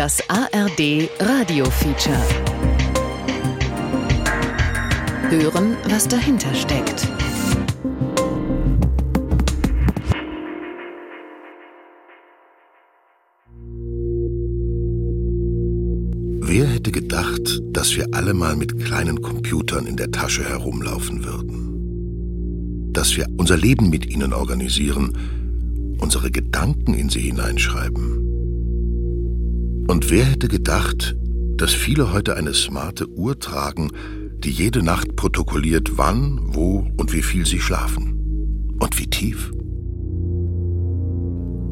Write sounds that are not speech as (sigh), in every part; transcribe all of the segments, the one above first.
Das ARD Radio Feature. Hören, was dahinter steckt. Wer hätte gedacht, dass wir alle mal mit kleinen Computern in der Tasche herumlaufen würden? Dass wir unser Leben mit ihnen organisieren, unsere Gedanken in sie hineinschreiben. Und wer hätte gedacht, dass viele heute eine smarte Uhr tragen, die jede Nacht protokolliert, wann, wo und wie viel sie schlafen? Und wie tief?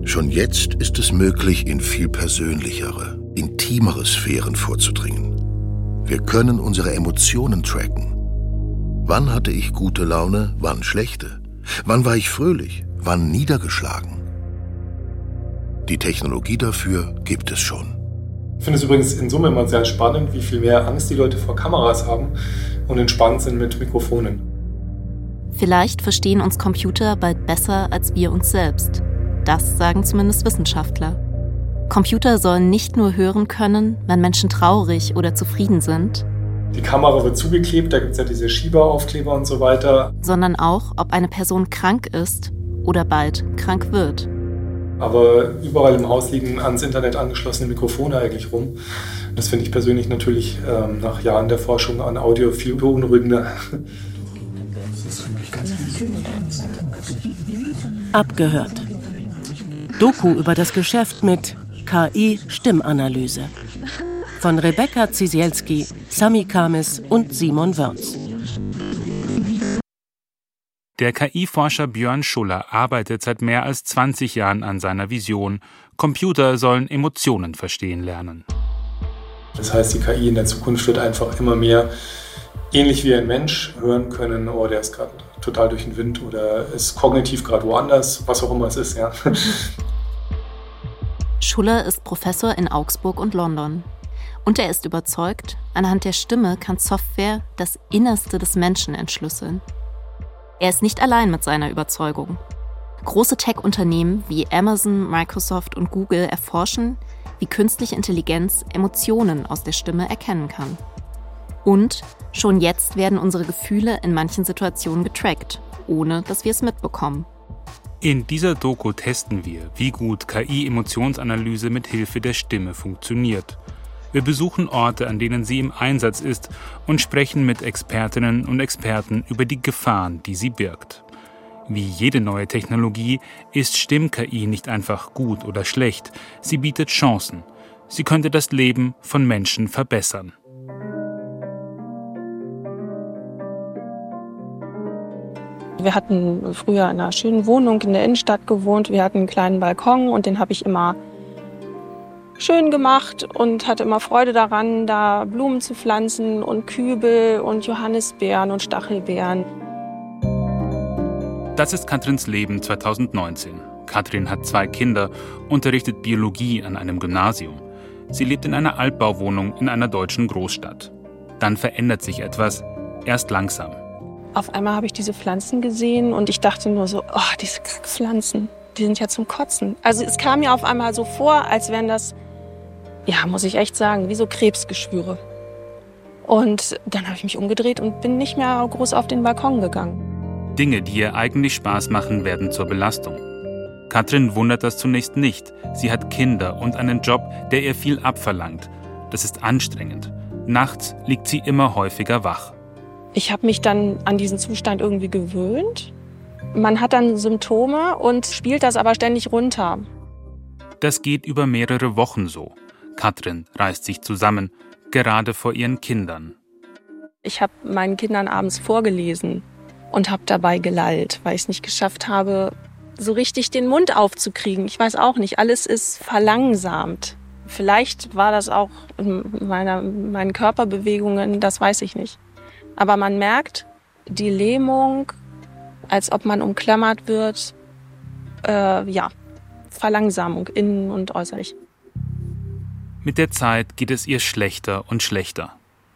Schon jetzt ist es möglich, in viel persönlichere, intimere Sphären vorzudringen. Wir können unsere Emotionen tracken. Wann hatte ich gute Laune, wann schlechte? Wann war ich fröhlich, wann niedergeschlagen? Die Technologie dafür gibt es schon. Ich finde es übrigens in Summe immer sehr spannend, wie viel mehr Angst die Leute vor Kameras haben und entspannt sind mit Mikrofonen. Vielleicht verstehen uns Computer bald besser als wir uns selbst. Das sagen zumindest Wissenschaftler. Computer sollen nicht nur hören können, wenn Menschen traurig oder zufrieden sind. Die Kamera wird zugeklebt, da gibt es ja diese Schieberaufkleber und so weiter. Sondern auch, ob eine Person krank ist oder bald krank wird. Aber überall im Haus liegen ans Internet angeschlossene Mikrofone eigentlich rum. Das finde ich persönlich natürlich ähm, nach Jahren der Forschung an Audio viel beunruhigender. Abgehört. Doku über das Geschäft mit KI-Stimmanalyse. Von Rebecca Zisielski, Sami Kamis und Simon Wörns. Der KI-Forscher Björn Schuller arbeitet seit mehr als 20 Jahren an seiner Vision. Computer sollen Emotionen verstehen lernen. Das heißt, die KI in der Zukunft wird einfach immer mehr ähnlich wie ein Mensch hören können, oh, der ist gerade total durch den Wind oder ist kognitiv gerade woanders, was auch immer es ist, ja. (laughs) Schuller ist Professor in Augsburg und London. Und er ist überzeugt, anhand der Stimme kann Software das Innerste des Menschen entschlüsseln. Er ist nicht allein mit seiner Überzeugung. Große Tech-Unternehmen wie Amazon, Microsoft und Google erforschen, wie künstliche Intelligenz Emotionen aus der Stimme erkennen kann. Und schon jetzt werden unsere Gefühle in manchen Situationen getrackt, ohne dass wir es mitbekommen. In dieser Doku testen wir, wie gut KI-Emotionsanalyse mit Hilfe der Stimme funktioniert wir besuchen Orte, an denen sie im Einsatz ist und sprechen mit Expertinnen und Experten über die Gefahren, die sie birgt. Wie jede neue Technologie ist Stimm-KI nicht einfach gut oder schlecht, sie bietet Chancen. Sie könnte das Leben von Menschen verbessern. Wir hatten früher in einer schönen Wohnung in der Innenstadt gewohnt. Wir hatten einen kleinen Balkon und den habe ich immer schön gemacht und hatte immer Freude daran, da Blumen zu pflanzen und Kübel und Johannisbeeren und Stachelbeeren. Das ist Katrins Leben 2019. Katrin hat zwei Kinder, unterrichtet Biologie an einem Gymnasium. Sie lebt in einer Altbauwohnung in einer deutschen Großstadt. Dann verändert sich etwas, erst langsam. Auf einmal habe ich diese Pflanzen gesehen und ich dachte nur so, oh, diese Kackpflanzen, die sind ja zum Kotzen. Also es kam mir auf einmal so vor, als wären das ja, muss ich echt sagen, wie so Krebsgeschwüre. Und dann habe ich mich umgedreht und bin nicht mehr groß auf den Balkon gegangen. Dinge, die ihr eigentlich Spaß machen, werden zur Belastung. Katrin wundert das zunächst nicht. Sie hat Kinder und einen Job, der ihr viel abverlangt. Das ist anstrengend. Nachts liegt sie immer häufiger wach. Ich habe mich dann an diesen Zustand irgendwie gewöhnt. Man hat dann Symptome und spielt das aber ständig runter. Das geht über mehrere Wochen so. Katrin reißt sich zusammen, gerade vor ihren Kindern. Ich habe meinen Kindern abends vorgelesen und habe dabei gelallt, weil ich es nicht geschafft habe, so richtig den Mund aufzukriegen. Ich weiß auch nicht, alles ist verlangsamt. Vielleicht war das auch in meiner, meinen Körperbewegungen, das weiß ich nicht. Aber man merkt die Lähmung, als ob man umklammert wird. Äh, ja, Verlangsamung innen und äußerlich. Mit der Zeit geht es ihr schlechter und schlechter.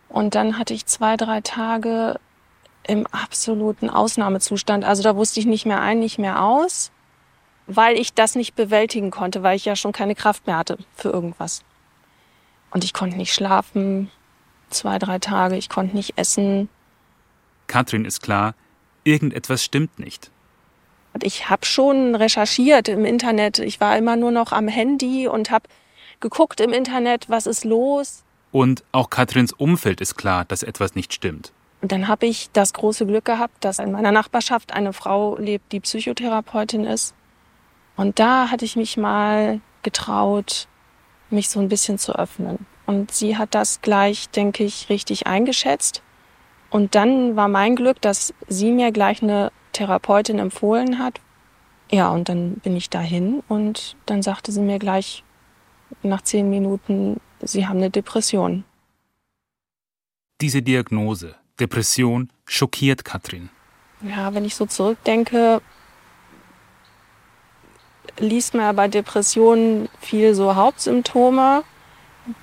Und dann hatte ich zwei, drei Tage im absoluten Ausnahmezustand. Also da wusste ich nicht mehr ein, nicht mehr aus, weil ich das nicht bewältigen konnte, weil ich ja schon keine Kraft mehr hatte für irgendwas. Und ich konnte nicht schlafen, zwei, drei Tage, ich konnte nicht essen. Katrin ist klar, irgendetwas stimmt nicht. Ich habe schon recherchiert im Internet. Ich war immer nur noch am Handy und habe geguckt im Internet, was ist los. Und auch Katrins Umfeld ist klar, dass etwas nicht stimmt. Und dann habe ich das große Glück gehabt, dass in meiner Nachbarschaft eine Frau lebt, die Psychotherapeutin ist. Und da hatte ich mich mal getraut, mich so ein bisschen zu öffnen. Und sie hat das gleich, denke ich, richtig eingeschätzt. Und dann war mein Glück, dass sie mir gleich eine Therapeutin empfohlen hat. Ja, und dann bin ich dahin und dann sagte sie mir gleich nach zehn Minuten, sie haben eine Depression. Diese Diagnose, Depression, schockiert Katrin. Ja, wenn ich so zurückdenke, liest man bei Depressionen viel so Hauptsymptome,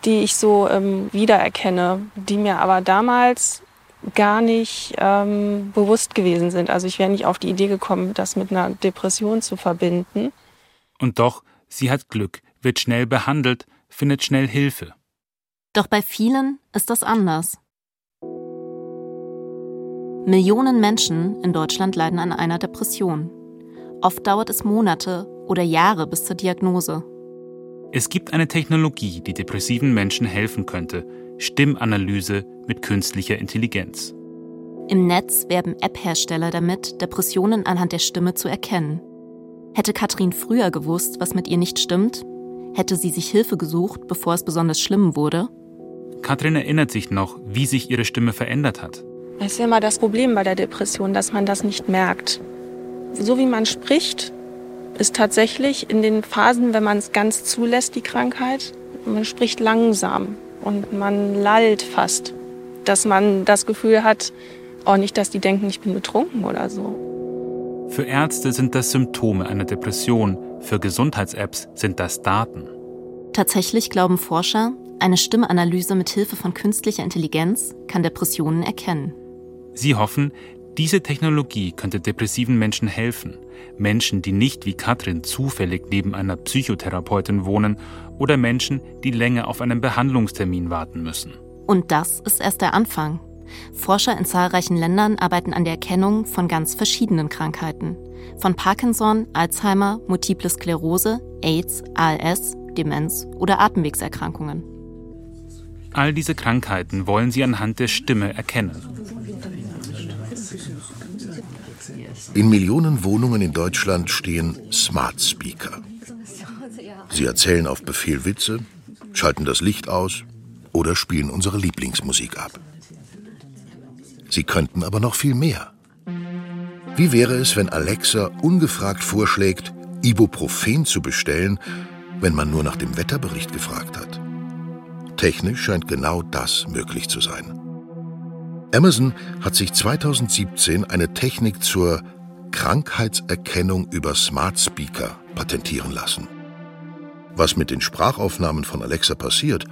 die ich so ähm, wiedererkenne, die mir aber damals gar nicht ähm, bewusst gewesen sind. Also ich wäre nicht auf die Idee gekommen, das mit einer Depression zu verbinden. Und doch, sie hat Glück, wird schnell behandelt, findet schnell Hilfe. Doch bei vielen ist das anders. Millionen Menschen in Deutschland leiden an einer Depression. Oft dauert es Monate oder Jahre bis zur Diagnose. Es gibt eine Technologie, die depressiven Menschen helfen könnte. Stimmanalyse mit künstlicher Intelligenz. Im Netz werben App-Hersteller damit, Depressionen anhand der Stimme zu erkennen. Hätte Katrin früher gewusst, was mit ihr nicht stimmt? Hätte sie sich Hilfe gesucht, bevor es besonders schlimm wurde? Katrin erinnert sich noch, wie sich ihre Stimme verändert hat. Das ist ja immer das Problem bei der Depression, dass man das nicht merkt. So wie man spricht, ist tatsächlich in den Phasen, wenn man es ganz zulässt, die Krankheit, man spricht langsam und man lallt fast, dass man das Gefühl hat, auch nicht, dass die denken, ich bin betrunken oder so. Für Ärzte sind das Symptome einer Depression, für Gesundheits-Apps sind das Daten. Tatsächlich glauben Forscher, eine Stimmanalyse mit Hilfe von künstlicher Intelligenz kann Depressionen erkennen. Sie hoffen, diese Technologie könnte depressiven Menschen helfen. Menschen, die nicht wie Katrin zufällig neben einer Psychotherapeutin wohnen oder Menschen, die länger auf einen Behandlungstermin warten müssen. Und das ist erst der Anfang. Forscher in zahlreichen Ländern arbeiten an der Erkennung von ganz verschiedenen Krankheiten. Von Parkinson, Alzheimer, Multiple Sklerose, AIDS, ALS, Demenz oder Atemwegserkrankungen. All diese Krankheiten wollen sie anhand der Stimme erkennen. In Millionen Wohnungen in Deutschland stehen Smart Speaker. Sie erzählen auf Befehl Witze, schalten das Licht aus oder spielen unsere Lieblingsmusik ab. Sie könnten aber noch viel mehr. Wie wäre es, wenn Alexa ungefragt vorschlägt, Ibuprofen zu bestellen, wenn man nur nach dem Wetterbericht gefragt hat? Technisch scheint genau das möglich zu sein. Amazon hat sich 2017 eine Technik zur Krankheitserkennung über Smart Speaker patentieren lassen. Was mit den Sprachaufnahmen von Alexa passiert,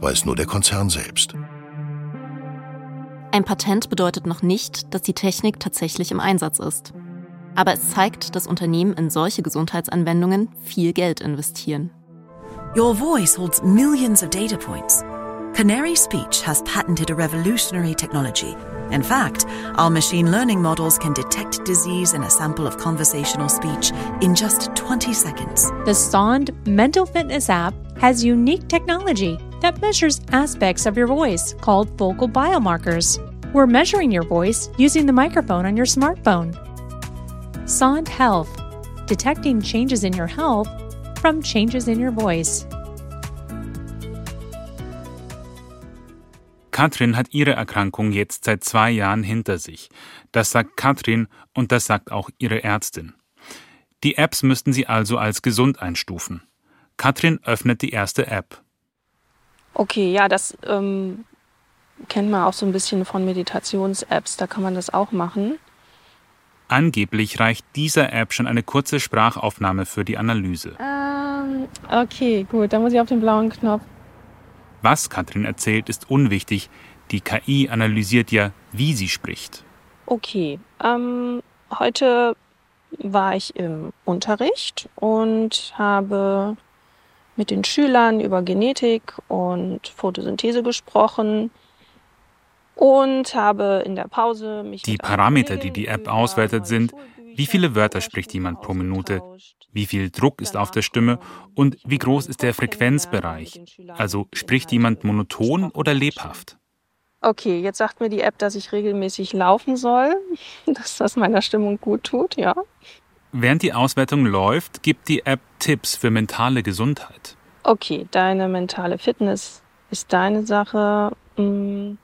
weiß nur der Konzern selbst. Ein Patent bedeutet noch nicht, dass die Technik tatsächlich im Einsatz ist. Aber es zeigt, dass Unternehmen in solche Gesundheitsanwendungen viel Geld investieren. Your voice holds millions of data points. Canary Speech has patented a revolutionary technology. In fact, our machine learning models can detect disease in a sample of conversational speech in just 20 seconds. The Sond mental fitness app has unique technology that measures aspects of your voice called vocal biomarkers. We're measuring your voice using the microphone on your smartphone. Sond Health, detecting changes in your health from changes in your voice. Katrin hat ihre Erkrankung jetzt seit zwei Jahren hinter sich. Das sagt Katrin und das sagt auch ihre Ärztin. Die Apps müssten sie also als gesund einstufen. Katrin öffnet die erste App. Okay, ja, das ähm, kennt man auch so ein bisschen von Meditations-Apps, da kann man das auch machen. Angeblich reicht dieser App schon eine kurze Sprachaufnahme für die Analyse. Ähm, okay, gut, dann muss ich auf den blauen Knopf. Was Katrin erzählt, ist unwichtig. Die KI analysiert ja, wie sie spricht. Okay, ähm, heute war ich im Unterricht und habe mit den Schülern über Genetik und Photosynthese gesprochen und habe in der Pause mich. Die Parameter, die die App auswertet, sind, wie viele Wörter spricht jemand pro Minute, wie viel Druck ist auf der Stimme und wie groß ist der Frequenzbereich. Also spricht jemand monoton oder lebhaft. Okay, jetzt sagt mir die App, dass ich regelmäßig laufen soll, (laughs) dass das meiner Stimmung gut tut, ja. Während die Auswertung läuft, gibt die App Tipps für mentale Gesundheit. Okay, deine mentale Fitness ist deine Sache. Hm.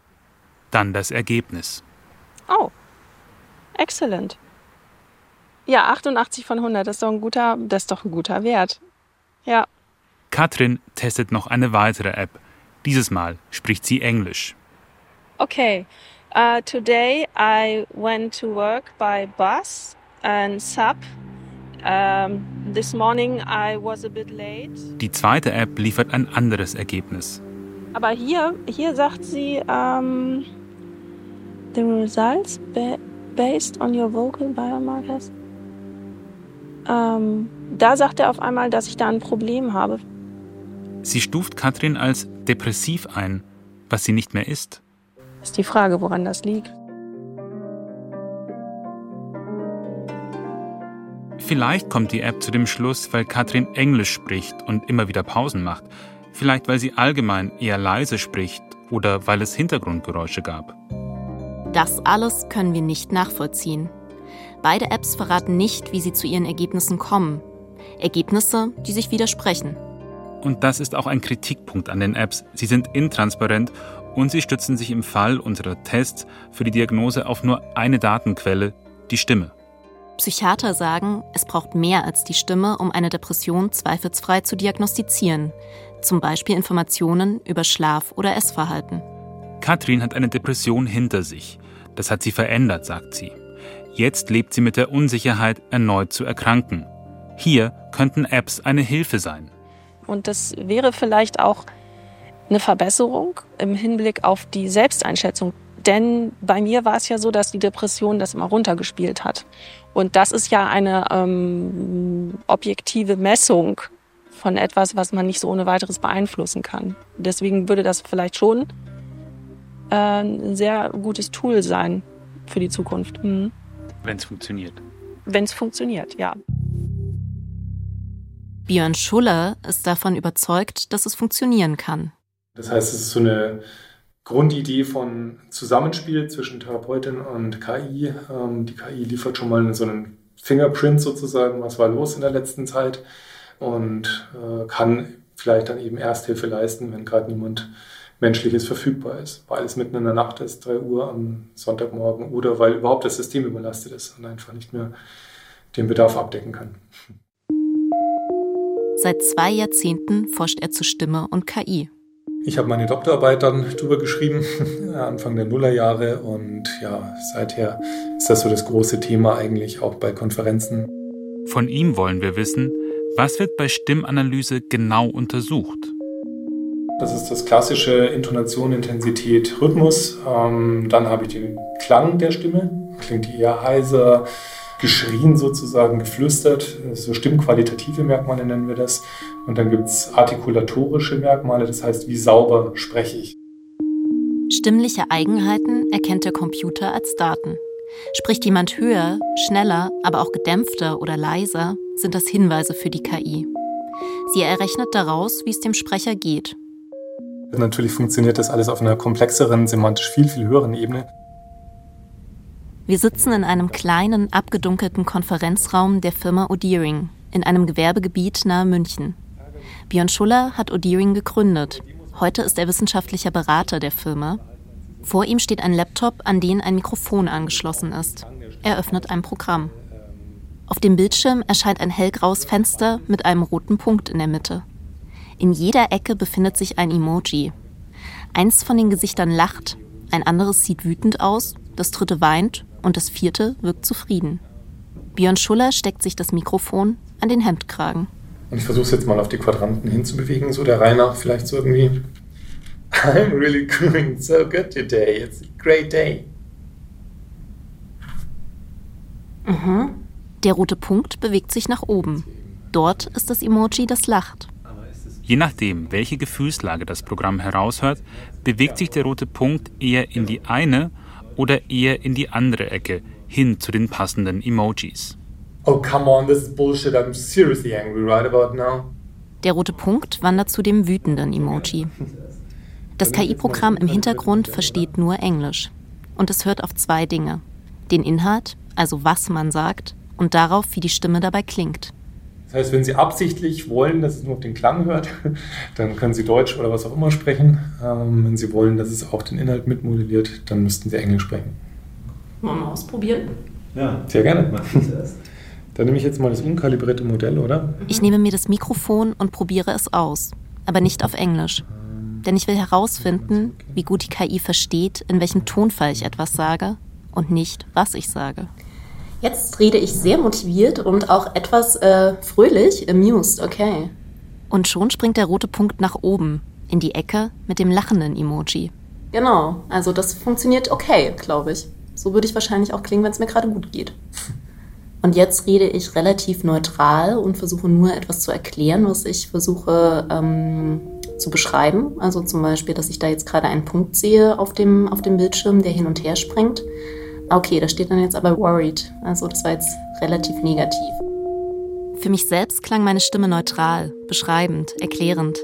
Dann das Ergebnis. Oh, excellent. Ja, 88 von 100, das ist doch ein guter, das ist doch ein guter Wert. Ja. Katrin testet noch eine weitere App. Dieses Mal spricht sie Englisch. Okay, uh, today I went to work by bus and sub. Um, this morning I was a bit late. Die zweite App liefert ein anderes Ergebnis. Aber hier, hier sagt sie, um, the results based on your vocal biomarkers. Ähm, da sagt er auf einmal, dass ich da ein Problem habe. Sie stuft Katrin als depressiv ein, was sie nicht mehr ist. Ist die Frage, woran das liegt. Vielleicht kommt die App zu dem Schluss, weil Katrin Englisch spricht und immer wieder Pausen macht. Vielleicht weil sie allgemein eher leise spricht oder weil es Hintergrundgeräusche gab. Das alles können wir nicht nachvollziehen. Beide Apps verraten nicht, wie sie zu ihren Ergebnissen kommen. Ergebnisse, die sich widersprechen. Und das ist auch ein Kritikpunkt an den Apps. Sie sind intransparent und sie stützen sich im Fall unserer Tests für die Diagnose auf nur eine Datenquelle, die Stimme. Psychiater sagen, es braucht mehr als die Stimme, um eine Depression zweifelsfrei zu diagnostizieren. Zum Beispiel Informationen über Schlaf- oder Essverhalten. Katrin hat eine Depression hinter sich. Das hat sie verändert, sagt sie. Jetzt lebt sie mit der Unsicherheit, erneut zu erkranken. Hier könnten Apps eine Hilfe sein. Und das wäre vielleicht auch eine Verbesserung im Hinblick auf die Selbsteinschätzung. Denn bei mir war es ja so, dass die Depression das immer runtergespielt hat. Und das ist ja eine ähm, objektive Messung von etwas, was man nicht so ohne weiteres beeinflussen kann. Deswegen würde das vielleicht schon äh, ein sehr gutes Tool sein für die Zukunft. Mhm. Wenn es funktioniert. Wenn es funktioniert, ja. Björn Schuller ist davon überzeugt, dass es funktionieren kann. Das heißt, es ist so eine Grundidee von Zusammenspiel zwischen Therapeutin und KI. Ähm, die KI liefert schon mal so einen Fingerprint sozusagen, was war los in der letzten Zeit und äh, kann vielleicht dann eben Ersthilfe leisten, wenn gerade niemand Menschliches verfügbar ist, weil es mitten in der Nacht ist, 3 Uhr am Sonntagmorgen oder weil überhaupt das System überlastet ist und einfach nicht mehr den Bedarf abdecken kann. Seit zwei Jahrzehnten forscht er zu Stimme und KI. Ich habe meine Doktorarbeit dann drüber geschrieben, (laughs) Anfang der Nullerjahre und ja, seither ist das so das große Thema eigentlich auch bei Konferenzen. Von ihm wollen wir wissen, was wird bei Stimmanalyse genau untersucht? Das ist das klassische Intonation, Intensität, Rhythmus. Ähm, dann habe ich den Klang der Stimme. Klingt die eher heiser, geschrien sozusagen, geflüstert. So stimmqualitative Merkmale nennen wir das. Und dann gibt es artikulatorische Merkmale, das heißt, wie sauber spreche ich. Stimmliche Eigenheiten erkennt der Computer als Daten. Spricht jemand höher, schneller, aber auch gedämpfter oder leiser, sind das Hinweise für die KI. Sie errechnet daraus, wie es dem Sprecher geht Natürlich funktioniert das alles auf einer komplexeren, semantisch viel, viel höheren Ebene. Wir sitzen in einem kleinen, abgedunkelten Konferenzraum der Firma O'Deering in einem Gewerbegebiet nahe München. Björn Schuller hat O'Deering gegründet. Heute ist er wissenschaftlicher Berater der Firma. Vor ihm steht ein Laptop, an den ein Mikrofon angeschlossen ist. Er öffnet ein Programm. Auf dem Bildschirm erscheint ein hellgraues Fenster mit einem roten Punkt in der Mitte. In jeder Ecke befindet sich ein Emoji. Eins von den Gesichtern lacht, ein anderes sieht wütend aus, das dritte weint und das vierte wirkt zufrieden. Björn Schuller steckt sich das Mikrofon an den Hemdkragen. Und ich versuche es jetzt mal auf die Quadranten hinzubewegen, so der Reihe nach, vielleicht so irgendwie. I'm really doing so good today. It's a great day. Mhm. Der rote Punkt bewegt sich nach oben. Dort ist das Emoji, das lacht. Je nachdem, welche Gefühlslage das Programm heraushört, bewegt sich der rote Punkt eher in die eine oder eher in die andere Ecke, hin zu den passenden Emojis. Oh, come on, this is bullshit. I'm seriously angry right about now. Der rote Punkt wandert zu dem wütenden Emoji. Das KI-Programm im Hintergrund versteht nur Englisch. Und es hört auf zwei Dinge. Den Inhalt, also was man sagt, und darauf, wie die Stimme dabei klingt. Das heißt, wenn Sie absichtlich wollen, dass es nur auf den Klang hört, (laughs) dann können Sie Deutsch oder was auch immer sprechen. Ähm, wenn Sie wollen, dass es auch den Inhalt mitmodelliert, dann müssten Sie Englisch sprechen. Wollen wir mal ausprobieren? Ja. Sehr gerne. Dann nehme ich jetzt mal das unkalibrierte Modell, oder? Ich nehme mir das Mikrofon und probiere es aus, aber nicht auf Englisch. Denn ich will herausfinden, wie gut die KI versteht, in welchem Tonfall ich etwas sage und nicht, was ich sage. Jetzt rede ich sehr motiviert und auch etwas äh, fröhlich, amused, okay. Und schon springt der rote Punkt nach oben, in die Ecke mit dem lachenden Emoji. Genau, also das funktioniert okay, glaube ich. So würde ich wahrscheinlich auch klingen, wenn es mir gerade gut geht. Und jetzt rede ich relativ neutral und versuche nur etwas zu erklären, was ich versuche ähm, zu beschreiben. Also zum Beispiel, dass ich da jetzt gerade einen Punkt sehe auf dem, auf dem Bildschirm, der hin und her springt. Okay, da steht dann jetzt aber worried. Also das war jetzt relativ negativ. Für mich selbst klang meine Stimme neutral, beschreibend, erklärend.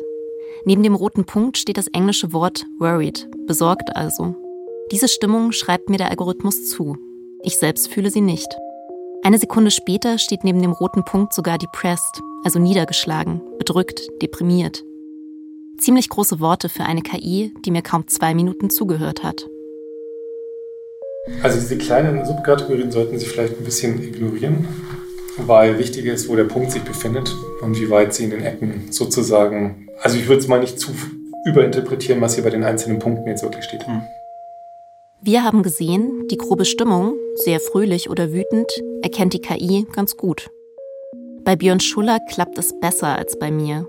Neben dem roten Punkt steht das englische Wort worried, besorgt also. Diese Stimmung schreibt mir der Algorithmus zu. Ich selbst fühle sie nicht. Eine Sekunde später steht neben dem roten Punkt sogar depressed, also niedergeschlagen, bedrückt, deprimiert. Ziemlich große Worte für eine KI, die mir kaum zwei Minuten zugehört hat. Also diese kleinen Subkategorien sollten Sie vielleicht ein bisschen ignorieren, weil wichtig ist, wo der Punkt sich befindet und wie weit Sie in den Ecken sozusagen, also ich würde es mal nicht zu überinterpretieren, was hier bei den einzelnen Punkten jetzt wirklich steht. Hm. Wir haben gesehen, die grobe Stimmung, sehr fröhlich oder wütend, erkennt die KI ganz gut. Bei Björn Schuller klappt es besser als bei mir.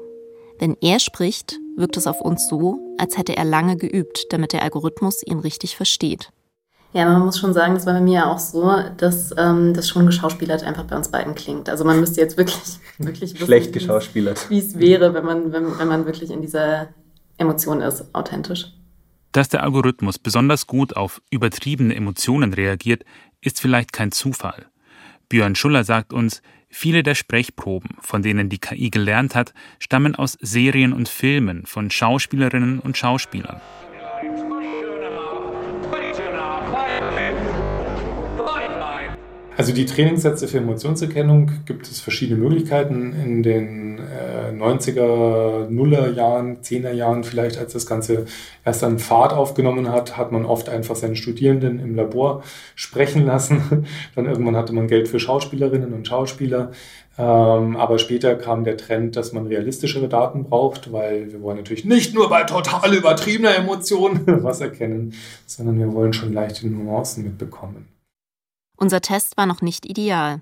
Wenn er spricht, wirkt es auf uns so, als hätte er lange geübt, damit der Algorithmus ihn richtig versteht. Ja, man muss schon sagen, das war bei mir auch so, dass ähm, das schon geschauspielert einfach bei uns beiden klingt. Also man müsste jetzt wirklich, (laughs) wirklich wissen, schlecht geschauspielert, wie es wäre, wenn man, wenn, wenn man wirklich in dieser Emotion ist, authentisch. Dass der Algorithmus besonders gut auf übertriebene Emotionen reagiert, ist vielleicht kein Zufall. Björn Schuller sagt uns, viele der Sprechproben, von denen die KI gelernt hat, stammen aus Serien und Filmen von Schauspielerinnen und Schauspielern. Also die Trainingssätze für Emotionserkennung gibt es verschiedene Möglichkeiten. In den äh, 90er, Nuller Jahren, 10er Jahren vielleicht, als das Ganze erst an Fahrt aufgenommen hat, hat man oft einfach seine Studierenden im Labor sprechen lassen. (laughs) Dann irgendwann hatte man Geld für Schauspielerinnen und Schauspieler. Ähm, aber später kam der Trend, dass man realistischere Daten braucht, weil wir wollen natürlich nicht nur bei total übertriebener Emotion (laughs) was erkennen, sondern wir wollen schon leichte Nuancen mitbekommen. Unser Test war noch nicht ideal.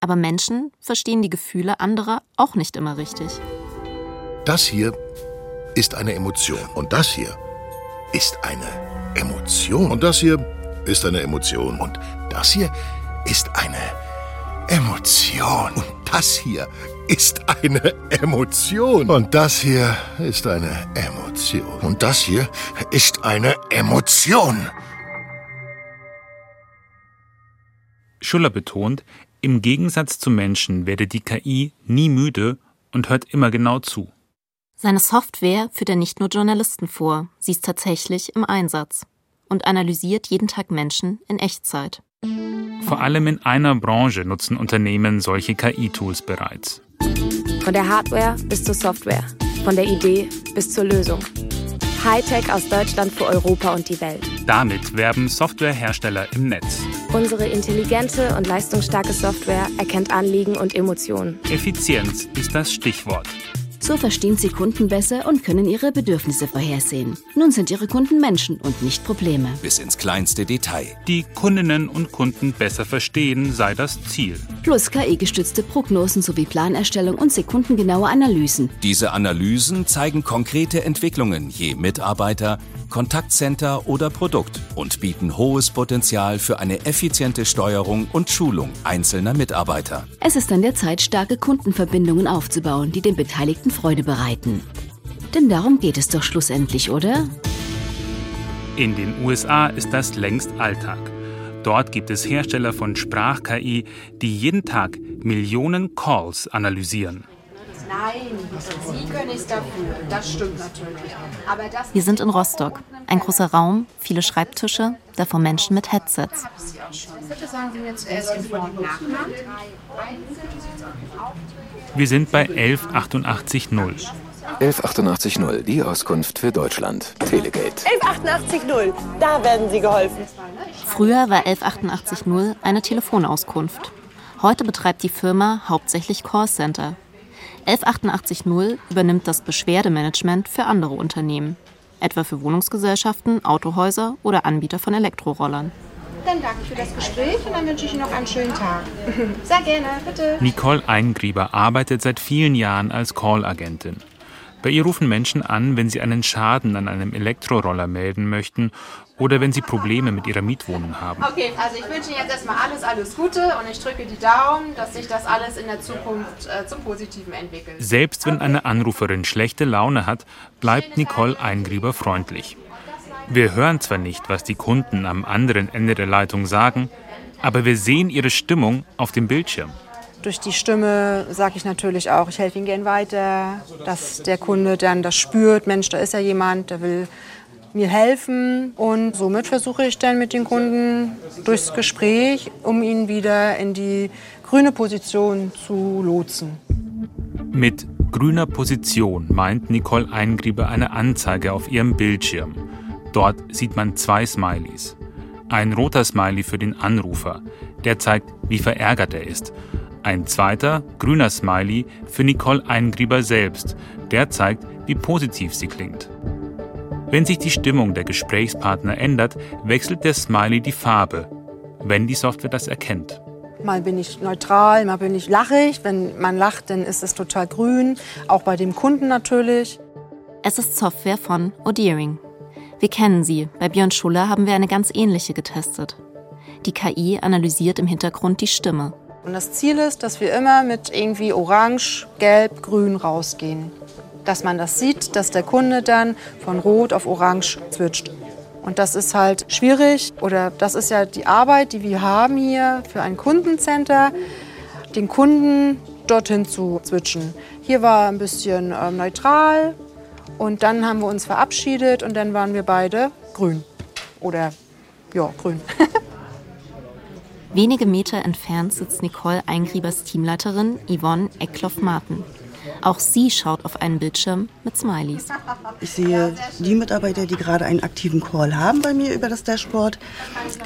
Aber Menschen verstehen die Gefühle anderer auch nicht immer richtig. Das hier ist eine Emotion. Und das hier ist eine Emotion. Und das hier ist eine Emotion. Und das hier ist eine Emotion. Und das hier ist eine Emotion. Und das hier ist eine Emotion. Und das hier ist eine Emotion. Schuller betont, im Gegensatz zu Menschen werde die KI nie müde und hört immer genau zu. Seine Software führt er nicht nur Journalisten vor, sie ist tatsächlich im Einsatz und analysiert jeden Tag Menschen in Echtzeit. Vor allem in einer Branche nutzen Unternehmen solche KI-Tools bereits. Von der Hardware bis zur Software, von der Idee bis zur Lösung. Hightech aus Deutschland für Europa und die Welt. Damit werben Softwarehersteller im Netz. Unsere intelligente und leistungsstarke Software erkennt Anliegen und Emotionen. Effizienz ist das Stichwort. So verstehen sie Kunden besser und können ihre Bedürfnisse vorhersehen. Nun sind ihre Kunden Menschen und nicht Probleme. Bis ins kleinste Detail. Die Kundinnen und Kunden besser verstehen sei das Ziel. Plus KI-gestützte Prognosen sowie Planerstellung und sekundengenaue Analysen. Diese Analysen zeigen konkrete Entwicklungen je Mitarbeiter, Kontaktcenter oder Produkt und bieten hohes Potenzial für eine effiziente Steuerung und Schulung einzelner Mitarbeiter. Es ist an der Zeit, starke Kundenverbindungen aufzubauen, die den Beteiligten Freude bereiten. Denn darum geht es doch schlussendlich, oder? In den USA ist das längst Alltag. Dort gibt es Hersteller von Sprach-KI, die jeden Tag Millionen Calls analysieren. Nein, Sie können nichts dafür. Das stimmt natürlich. Aber das Wir sind in Rostock. Ein großer Raum, viele Schreibtische, davor Menschen mit Headsets. Bitte sagen Sie mir zuerst Ihren Vor- und Nachnamen. Wir sind bei 11880. 11880, die Auskunft für Deutschland. Telegate. 11880, da werden Sie geholfen. Früher war 11880 eine Telefonauskunft. Heute betreibt die Firma hauptsächlich Callcenter. 11880 übernimmt das Beschwerdemanagement für andere Unternehmen, etwa für Wohnungsgesellschaften, Autohäuser oder Anbieter von Elektrorollern. Dann danke für das Gespräch und dann wünsche ich Ihnen noch einen schönen Tag. (laughs) Sehr gerne, bitte. Nicole Eingrieber arbeitet seit vielen Jahren als Call-Agentin. Bei ihr rufen Menschen an, wenn sie einen Schaden an einem Elektroroller melden möchten oder wenn sie Probleme mit ihrer Mietwohnung haben. Okay, also ich wünsche Ihnen jetzt erstmal alles, alles Gute und ich drücke die Daumen, dass sich das alles in der Zukunft äh, zum Positiven entwickelt. Selbst wenn eine Anruferin schlechte Laune hat, bleibt Nicole Eingrieber freundlich. Wir hören zwar nicht, was die Kunden am anderen Ende der Leitung sagen, aber wir sehen ihre Stimmung auf dem Bildschirm. Durch die Stimme sage ich natürlich auch, ich helfe Ihnen gern weiter, dass der Kunde dann das spürt, Mensch, da ist ja jemand, der will mir helfen. Und somit versuche ich dann mit den Kunden durchs Gespräch, um ihn wieder in die grüne Position zu lotsen. Mit grüner Position meint Nicole Eingrieber eine Anzeige auf ihrem Bildschirm. Dort sieht man zwei Smileys. Ein roter Smiley für den Anrufer, der zeigt, wie verärgert er ist. Ein zweiter, grüner Smiley für Nicole Eingrieber selbst, der zeigt, wie positiv sie klingt. Wenn sich die Stimmung der Gesprächspartner ändert, wechselt der Smiley die Farbe, wenn die Software das erkennt. Mal bin ich neutral, mal bin ich lachig. Wenn man lacht, dann ist es total grün. Auch bei dem Kunden natürlich. Es ist Software von Odeering. Wir kennen sie. Bei Björn Schuller haben wir eine ganz ähnliche getestet. Die KI analysiert im Hintergrund die Stimme. Und das Ziel ist, dass wir immer mit irgendwie orange, gelb, grün rausgehen. Dass man das sieht, dass der Kunde dann von rot auf orange switcht. Und das ist halt schwierig oder das ist ja die Arbeit, die wir haben hier für ein Kundencenter, den Kunden dorthin zu switchen. Hier war ein bisschen äh, neutral und dann haben wir uns verabschiedet und dann waren wir beide grün. Oder ja, grün. (laughs) Wenige Meter entfernt sitzt Nicole Eingriebers Teamleiterin Yvonne Eckloff-Martin. Auch sie schaut auf einen Bildschirm mit Smileys. Ich sehe die Mitarbeiter, die gerade einen aktiven Call haben bei mir über das Dashboard,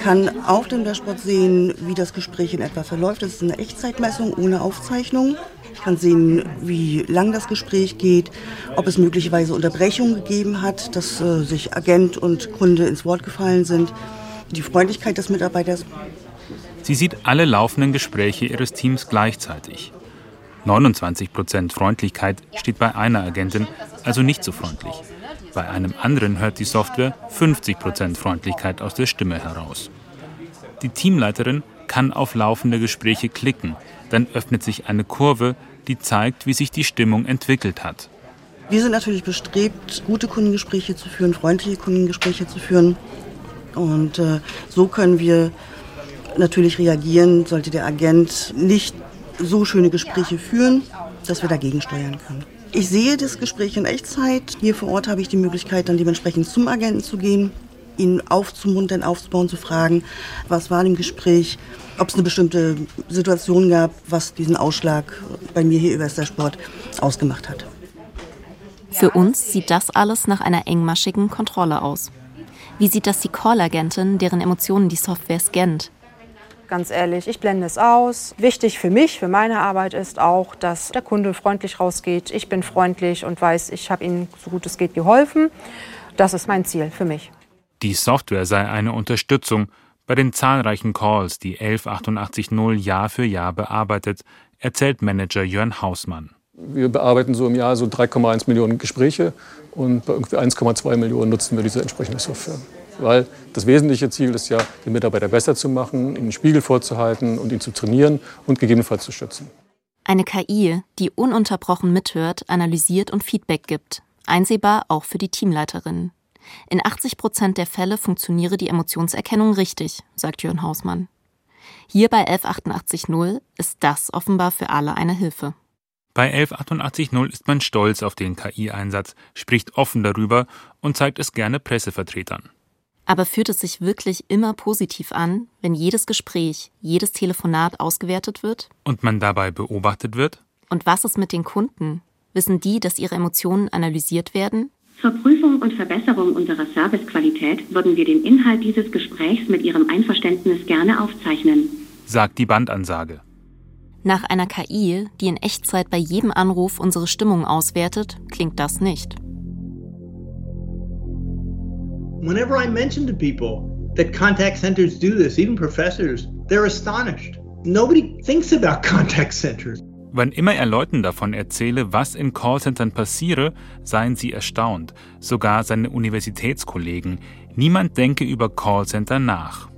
kann auf dem Dashboard sehen, wie das Gespräch in etwa verläuft. Das ist eine Echtzeitmessung ohne Aufzeichnung. Ich kann sehen, wie lang das Gespräch geht, ob es möglicherweise Unterbrechungen gegeben hat, dass äh, sich Agent und Kunde ins Wort gefallen sind. Die Freundlichkeit des Mitarbeiters. Sie sieht alle laufenden Gespräche ihres Teams gleichzeitig. 29% Freundlichkeit steht bei einer Agentin also nicht so freundlich. Bei einem anderen hört die Software 50% Freundlichkeit aus der Stimme heraus. Die Teamleiterin kann auf laufende Gespräche klicken, dann öffnet sich eine Kurve, die zeigt, wie sich die Stimmung entwickelt hat. Wir sind natürlich bestrebt, gute Kundengespräche zu führen, freundliche Kundengespräche zu führen. Und äh, so können wir natürlich reagieren, sollte der Agent nicht so schöne Gespräche führen, dass wir dagegen steuern können. Ich sehe das Gespräch in Echtzeit. Hier vor Ort habe ich die Möglichkeit, dann dementsprechend zum Agenten zu gehen, ihn aufzumuntern, aufzubauen, zu fragen, was war im Gespräch, ob es eine bestimmte Situation gab, was diesen Ausschlag bei mir hier über das Dashboard ausgemacht hat. Für uns sieht das alles nach einer engmaschigen Kontrolle aus. Wie sieht das die Call-Agentin, deren Emotionen die Software scannt? Ganz ehrlich, ich blende es aus. Wichtig für mich, für meine Arbeit ist auch, dass der Kunde freundlich rausgeht. Ich bin freundlich und weiß, ich habe ihm so gut es geht geholfen. Das ist mein Ziel für mich. Die Software sei eine Unterstützung bei den zahlreichen Calls, die 11880 Jahr für Jahr bearbeitet, erzählt Manager Jörn Hausmann. Wir bearbeiten so im Jahr so 3,1 Millionen Gespräche und bei irgendwie 1,2 Millionen nutzen wir diese entsprechende Software. Weil das wesentliche Ziel ist ja, den Mitarbeiter besser zu machen, ihm einen Spiegel vorzuhalten und ihn zu trainieren und gegebenenfalls zu schützen. Eine KI, die ununterbrochen mithört, analysiert und Feedback gibt. Einsehbar auch für die Teamleiterinnen. In 80 Prozent der Fälle funktioniere die Emotionserkennung richtig, sagt Jörn Hausmann. Hier bei 11880 ist das offenbar für alle eine Hilfe. Bei 11880 ist man stolz auf den KI-Einsatz, spricht offen darüber und zeigt es gerne Pressevertretern. Aber fühlt es sich wirklich immer positiv an, wenn jedes Gespräch, jedes Telefonat ausgewertet wird? Und man dabei beobachtet wird? Und was ist mit den Kunden? Wissen die, dass ihre Emotionen analysiert werden? Zur Prüfung und Verbesserung unserer Servicequalität würden wir den Inhalt dieses Gesprächs mit Ihrem Einverständnis gerne aufzeichnen, sagt die Bandansage. Nach einer KI, die in Echtzeit bei jedem Anruf unsere Stimmung auswertet, klingt das nicht. Whenever I mention to people that contact centers do this, even professors, they're astonished. Nobody thinks about (laughs) contact centers. Wann immer er Leuten davon erzähle, was in Callcentern passiere, seien sie erstaunt, sogar seine Universitätskollegen. Niemand denke über Callcenter nach.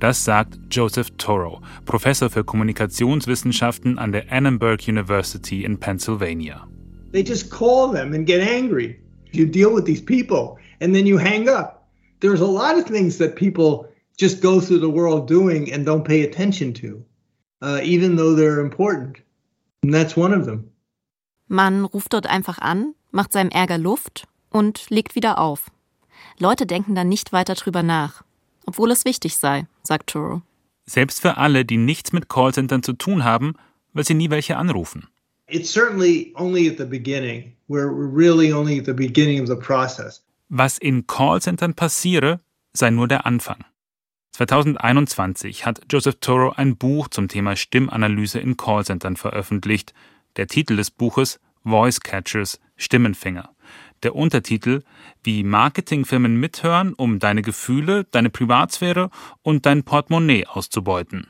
Das sagt Joseph Toro, Professor für Kommunikationswissenschaften an der Annenberg University in Pennsylvania. They just call them and get angry. You deal with these people and then you hang up. There's a lot of things that people just go through the world doing and don't pay attention to, uh, even though they're important. And that's one of them. Man ruft dort einfach an, macht seinem Ärger Luft und legt wieder auf. Leute denken dann nicht weiter drüber nach, obwohl es wichtig sei, sagt Turo. Selbst für alle, die nichts mit Callcentern zu tun haben, weil sie nie welche anrufen. It's certainly only at the beginning. We're really only at the beginning of the process. Was in Callcentern passiere, sei nur der Anfang. 2021 hat Joseph Toro ein Buch zum Thema Stimmanalyse in Callcentern veröffentlicht. Der Titel des Buches Voice Catchers Stimmenfänger. Der Untertitel Wie Marketingfirmen mithören, um deine Gefühle, deine Privatsphäre und dein Portemonnaie auszubeuten.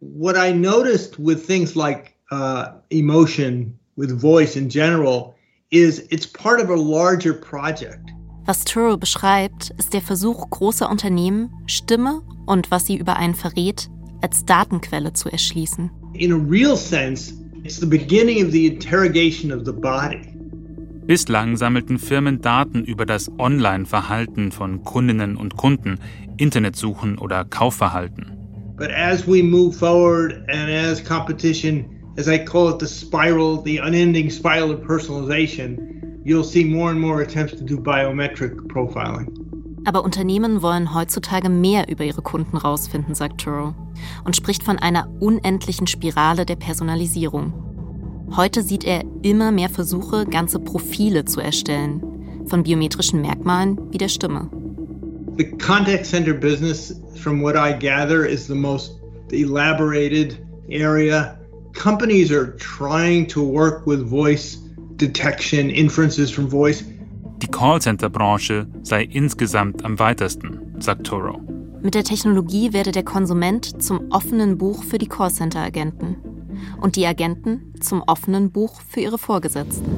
What I noticed with things like uh, emotion, with voice in general, is it's part of a larger project. Was Turo beschreibt, ist der Versuch großer Unternehmen, Stimme und was sie über einen verrät, als Datenquelle zu erschließen. In a real sense, it's the beginning of the interrogation of the body. Bislang sammelten Firmen Daten über das Online-Verhalten von Kundinnen und Kunden, Internetsuchen oder Kaufverhalten. But as we move forward and as competition, as I call it the spiral, the unending spiral of personalization, you'll see more and more attempts to do biometric profiling. Aber Unternehmen wollen heutzutage mehr über ihre Kunden rausfinden, sagt Turo, und spricht von einer unendlichen Spirale der Personalisierung. Heute sieht er immer mehr Versuche, ganze Profile zu erstellen, von biometrischen Merkmalen wie der Stimme. The contact center business, from what I gather, is the most elaborated area. Companies are trying to work with voice detection, inferences from voice. Die Callcenter-Branche sei insgesamt am weitesten, sagt Toro. Mit der Technologie werde der Konsument zum offenen Buch für die Callcenter-Agenten und die Agenten zum offenen Buch für ihre Vorgesetzten.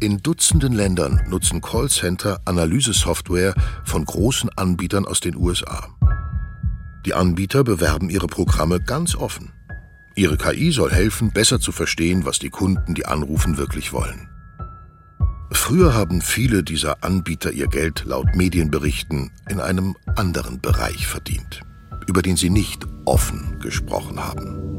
In Dutzenden Ländern nutzen Callcenter Analysesoftware von großen Anbietern aus den USA. Die Anbieter bewerben ihre Programme ganz offen. Ihre KI soll helfen, besser zu verstehen, was die Kunden, die anrufen, wirklich wollen. Früher haben viele dieser Anbieter ihr Geld laut Medienberichten in einem anderen Bereich verdient, über den sie nicht offen gesprochen haben.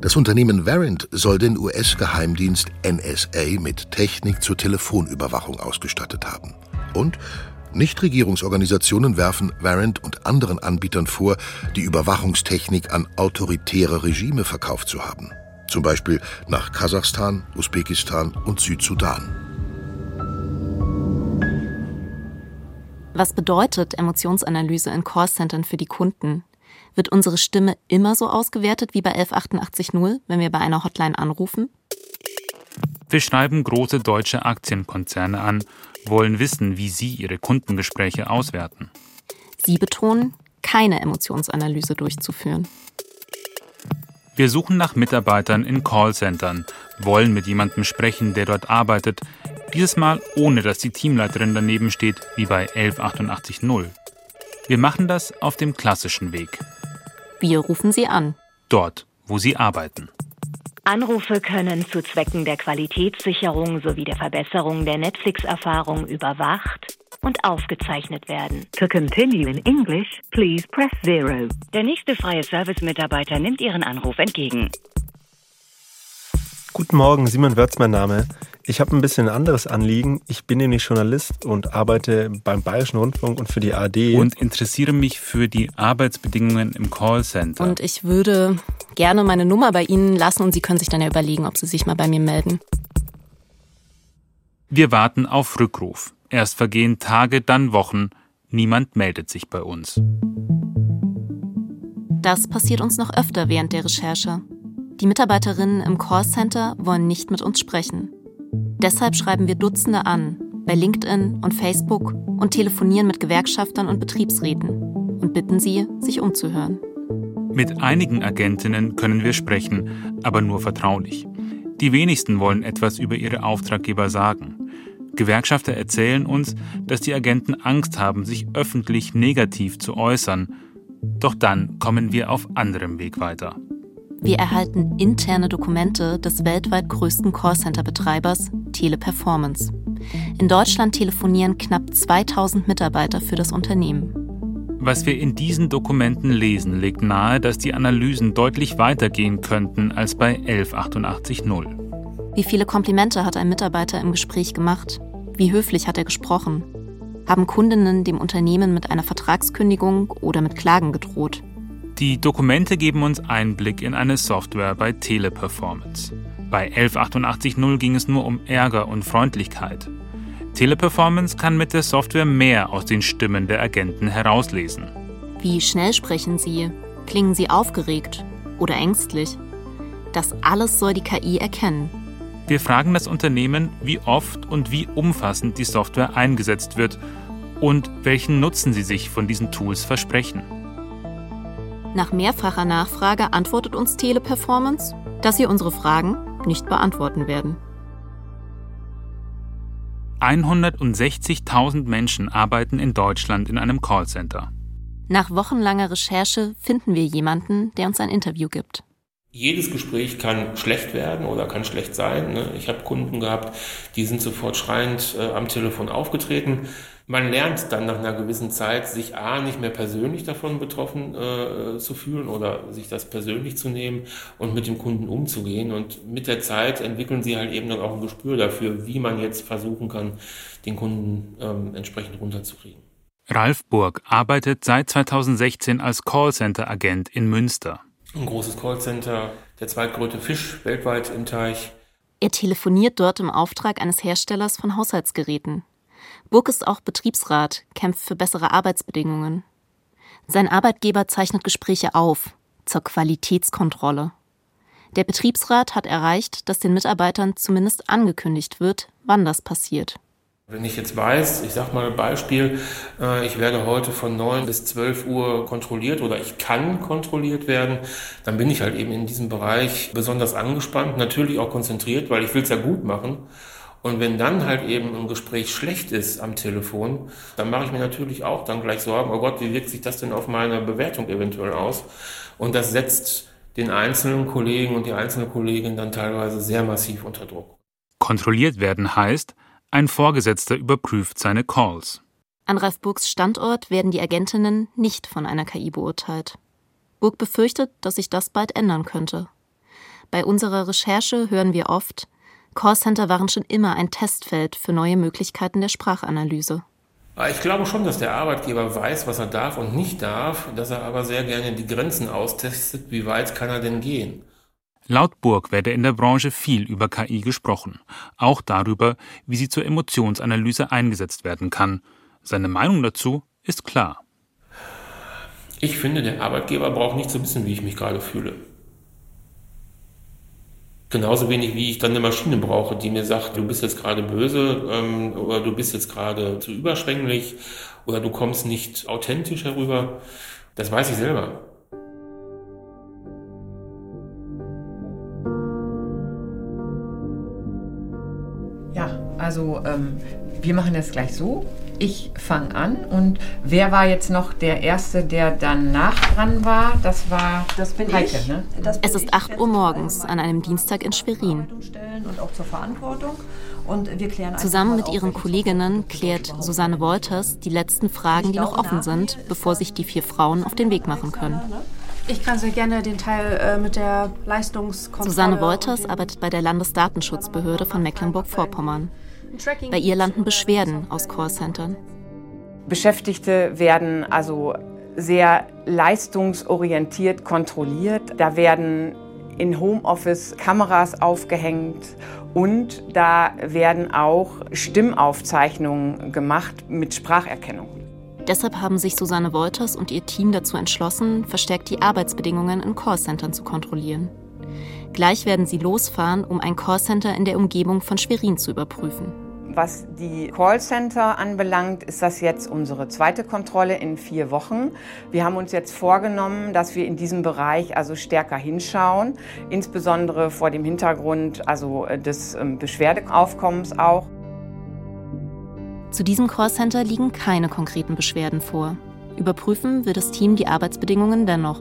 Das Unternehmen Verint soll den US-Geheimdienst NSA mit Technik zur Telefonüberwachung ausgestattet haben. Und Nichtregierungsorganisationen werfen Varent und anderen Anbietern vor, die Überwachungstechnik an autoritäre Regime verkauft zu haben. Zum Beispiel nach Kasachstan, Usbekistan und Südsudan. Was bedeutet Emotionsanalyse in Callcentern für die Kunden? Wird unsere Stimme immer so ausgewertet wie bei 11880, wenn wir bei einer Hotline anrufen? Wir schreiben große deutsche Aktienkonzerne an, wollen wissen, wie sie ihre Kundengespräche auswerten. Sie betonen, keine Emotionsanalyse durchzuführen. Wir suchen nach Mitarbeitern in Callcentern, wollen mit jemandem sprechen, der dort arbeitet, dieses Mal ohne dass die Teamleiterin daneben steht, wie bei 11880. Wir machen das auf dem klassischen Weg. Wir rufen sie an. Dort, wo sie arbeiten. Anrufe können zu Zwecken der Qualitätssicherung sowie der Verbesserung der Netflix-Erfahrung überwacht und aufgezeichnet werden. To continue in English, please press zero. Der nächste freie Service-Mitarbeiter nimmt Ihren Anruf entgegen. Guten Morgen, Simon Wörz mein Name. Ich habe ein bisschen ein anderes Anliegen. Ich bin nämlich Journalist und arbeite beim Bayerischen Rundfunk und für die AD. Und interessiere mich für die Arbeitsbedingungen im Callcenter. Und ich würde gerne meine Nummer bei Ihnen lassen und Sie können sich dann ja überlegen, ob Sie sich mal bei mir melden. Wir warten auf Rückruf. Erst vergehen Tage, dann Wochen. Niemand meldet sich bei uns. Das passiert uns noch öfter während der Recherche. Die Mitarbeiterinnen im Callcenter wollen nicht mit uns sprechen. Deshalb schreiben wir Dutzende an, bei LinkedIn und Facebook und telefonieren mit Gewerkschaftern und Betriebsräten und bitten sie, sich umzuhören. Mit einigen Agentinnen können wir sprechen, aber nur vertraulich. Die wenigsten wollen etwas über ihre Auftraggeber sagen. Gewerkschafter erzählen uns, dass die Agenten Angst haben, sich öffentlich negativ zu äußern. Doch dann kommen wir auf anderem Weg weiter. Wir erhalten interne Dokumente des weltweit größten Callcenter-Betreibers Teleperformance. In Deutschland telefonieren knapp 2000 Mitarbeiter für das Unternehmen. Was wir in diesen Dokumenten lesen, legt nahe, dass die Analysen deutlich weitergehen könnten als bei 11880. Wie viele Komplimente hat ein Mitarbeiter im Gespräch gemacht? Wie höflich hat er gesprochen? Haben Kundinnen dem Unternehmen mit einer Vertragskündigung oder mit Klagen gedroht? Die Dokumente geben uns Einblick in eine Software bei Teleperformance. Bei 11880 ging es nur um Ärger und Freundlichkeit. Teleperformance kann mit der Software mehr aus den Stimmen der Agenten herauslesen. Wie schnell sprechen sie? Klingen sie aufgeregt oder ängstlich? Das alles soll die KI erkennen. Wir fragen das Unternehmen, wie oft und wie umfassend die Software eingesetzt wird und welchen Nutzen sie sich von diesen Tools versprechen. Nach mehrfacher Nachfrage antwortet uns Teleperformance, dass sie unsere Fragen nicht beantworten werden. 160.000 Menschen arbeiten in Deutschland in einem Callcenter. Nach wochenlanger Recherche finden wir jemanden, der uns ein Interview gibt. Jedes Gespräch kann schlecht werden oder kann schlecht sein. Ne? Ich habe Kunden gehabt, die sind sofort schreiend äh, am Telefon aufgetreten. Man lernt dann nach einer gewissen Zeit, sich A, nicht mehr persönlich davon betroffen äh, zu fühlen oder sich das persönlich zu nehmen und mit dem Kunden umzugehen. Und mit der Zeit entwickeln sie halt eben dann auch ein Gespür dafür, wie man jetzt versuchen kann, den Kunden ähm, entsprechend runterzukriegen. Ralf Burg arbeitet seit 2016 als Callcenter-Agent in Münster. Ein großes Callcenter, der zweitgrößte Fisch weltweit im Teich. Er telefoniert dort im Auftrag eines Herstellers von Haushaltsgeräten. Burg ist auch Betriebsrat, kämpft für bessere Arbeitsbedingungen. Sein Arbeitgeber zeichnet Gespräche auf zur Qualitätskontrolle. Der Betriebsrat hat erreicht, dass den Mitarbeitern zumindest angekündigt wird, wann das passiert. Wenn ich jetzt weiß, ich sage mal Beispiel, äh, ich werde heute von 9 bis 12 Uhr kontrolliert oder ich kann kontrolliert werden, dann bin ich halt eben in diesem Bereich besonders angespannt, natürlich auch konzentriert, weil ich will es ja gut machen. Und wenn dann halt eben ein Gespräch schlecht ist am Telefon, dann mache ich mir natürlich auch dann gleich Sorgen, oh Gott, wie wirkt sich das denn auf meine Bewertung eventuell aus? Und das setzt den einzelnen Kollegen und die einzelne Kollegin dann teilweise sehr massiv unter Druck. Kontrolliert werden heißt, ein Vorgesetzter überprüft seine Calls. An Ralf Burgs Standort werden die Agentinnen nicht von einer KI beurteilt. Burg befürchtet, dass sich das bald ändern könnte. Bei unserer Recherche hören wir oft, Callcenter waren schon immer ein Testfeld für neue Möglichkeiten der Sprachanalyse. Ich glaube schon, dass der Arbeitgeber weiß, was er darf und nicht darf, dass er aber sehr gerne die Grenzen austestet, wie weit kann er denn gehen. Laut Burg werde in der Branche viel über KI gesprochen, auch darüber, wie sie zur Emotionsanalyse eingesetzt werden kann. Seine Meinung dazu ist klar. Ich finde, der Arbeitgeber braucht nicht zu wissen, wie ich mich gerade fühle. Genauso wenig wie ich dann eine Maschine brauche, die mir sagt, du bist jetzt gerade böse ähm, oder du bist jetzt gerade zu überschwänglich oder du kommst nicht authentisch herüber. Das weiß ich selber. Also ähm, wir machen das gleich so. Ich fange an und wer war jetzt noch der Erste, der danach dran war? Das war das bin Heike, ich. Ne? Das es ist 8 Uhr morgens an einem Dienstag in Schwerin. Und auch zur Verantwortung. Und wir klären Zusammen mit ihren Kolleginnen klärt Susanne Wolters die letzten Fragen, die noch offen sind, bevor sich die vier Frauen auf den Weg machen können. Ich kann sehr gerne den Teil äh, mit der Leistungskontrolle. Susanne Wolters arbeitet bei der Landesdatenschutzbehörde von Mecklenburg-Vorpommern. Bei ihr landen Beschwerden aus Callcentern. Beschäftigte werden also sehr leistungsorientiert kontrolliert. Da werden in Homeoffice Kameras aufgehängt und da werden auch Stimmaufzeichnungen gemacht mit Spracherkennung. Deshalb haben sich Susanne Wolters und ihr Team dazu entschlossen, verstärkt die Arbeitsbedingungen in Callcentern zu kontrollieren. Gleich werden sie losfahren, um ein Callcenter in der Umgebung von Schwerin zu überprüfen. Was die Callcenter anbelangt, ist das jetzt unsere zweite Kontrolle in vier Wochen. Wir haben uns jetzt vorgenommen, dass wir in diesem Bereich also stärker hinschauen, insbesondere vor dem Hintergrund also äh, des ähm, Beschwerdeaufkommens auch. Zu diesem Callcenter liegen keine konkreten Beschwerden vor. Überprüfen wird das Team die Arbeitsbedingungen dennoch.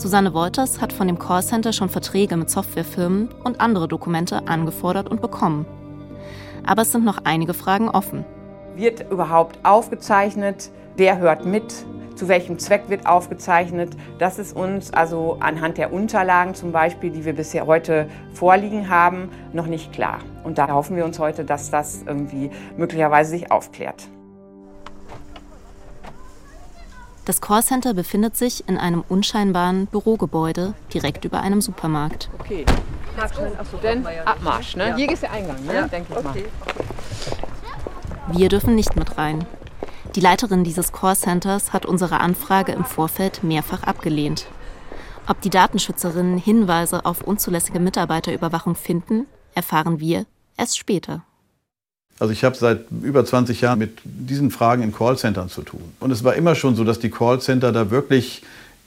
Susanne Wolters hat von dem Callcenter schon Verträge mit Softwarefirmen und andere Dokumente angefordert und bekommen. Aber es sind noch einige Fragen offen. Wird überhaupt aufgezeichnet? Wer hört mit? Zu welchem Zweck wird aufgezeichnet? Das ist uns also anhand der Unterlagen zum Beispiel, die wir bisher heute vorliegen haben, noch nicht klar. Und da hoffen wir uns heute, dass das irgendwie möglicherweise sich aufklärt. Das Callcenter befindet sich in einem unscheinbaren Bürogebäude direkt über einem Supermarkt. Okay, Achso, dann Abmarsch, ne? Hier ist der Eingang, ne? Ja. denke ich mal. Wir dürfen nicht mit rein. Die Leiterin dieses Callcenters hat unsere Anfrage im Vorfeld mehrfach abgelehnt. Ob die Datenschützerinnen Hinweise auf unzulässige Mitarbeiterüberwachung finden, erfahren wir erst später. Also ich habe seit über 20 Jahren mit diesen Fragen in Callcentern zu tun. Und es war immer schon so, dass die Callcenter da wirklich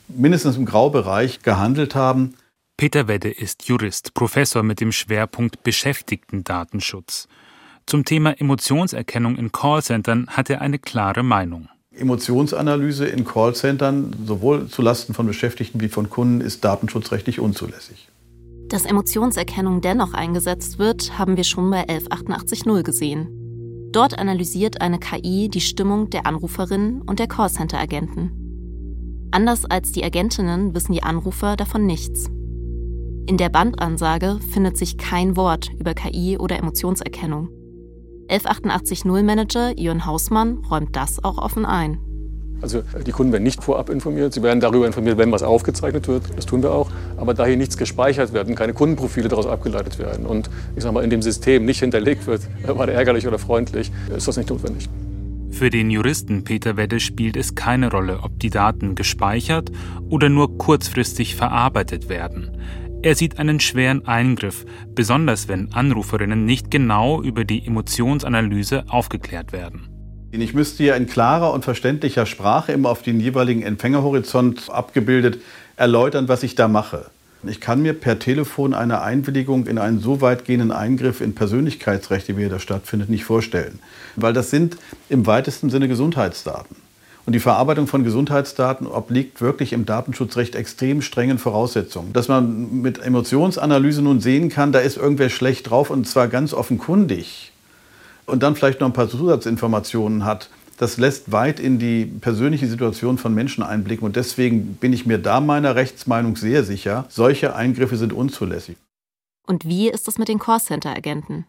mindestens im Graubereich gehandelt haben. Peter Wedde ist Jurist, Professor mit dem Schwerpunkt Beschäftigten-Datenschutz. Zum Thema Emotionserkennung in Callcentern hat er eine klare Meinung. Emotionsanalyse in Callcentern, sowohl zulasten von Beschäftigten wie von Kunden, ist datenschutzrechtlich unzulässig. Dass Emotionserkennung dennoch eingesetzt wird, haben wir schon bei 11880 gesehen. Dort analysiert eine KI die Stimmung der Anruferinnen und der Callcenter-Agenten. Anders als die Agentinnen wissen die Anrufer davon nichts. In der Bandansage findet sich kein Wort über KI oder Emotionserkennung. 11880 Manager Jörn Hausmann räumt das auch offen ein. Also die Kunden werden nicht vorab informiert, sie werden darüber informiert, wenn was aufgezeichnet wird, das tun wir auch, aber da hier nichts gespeichert wird und keine Kundenprofile daraus abgeleitet werden und ich sage mal in dem System nicht hinterlegt wird, (laughs) war der ärgerlich oder freundlich, ist das nicht notwendig. Für den Juristen Peter Wedde spielt es keine Rolle, ob die Daten gespeichert oder nur kurzfristig verarbeitet werden. Er sieht einen schweren Eingriff, besonders wenn Anruferinnen nicht genau über die Emotionsanalyse aufgeklärt werden. Ich müsste ja in klarer und verständlicher Sprache immer auf den jeweiligen Empfängerhorizont abgebildet erläutern, was ich da mache. Ich kann mir per Telefon eine Einwilligung in einen so weitgehenden Eingriff in Persönlichkeitsrechte, wie er da stattfindet, nicht vorstellen. Weil das sind im weitesten Sinne Gesundheitsdaten. Und die Verarbeitung von Gesundheitsdaten obliegt wirklich im Datenschutzrecht extrem strengen Voraussetzungen. Dass man mit Emotionsanalyse nun sehen kann, da ist irgendwer schlecht drauf und zwar ganz offenkundig und dann vielleicht noch ein paar Zusatzinformationen hat, das lässt weit in die persönliche Situation von Menschen einblicken. Und deswegen bin ich mir da meiner Rechtsmeinung sehr sicher, solche Eingriffe sind unzulässig. Und wie ist es mit den Callcenter-Agenten?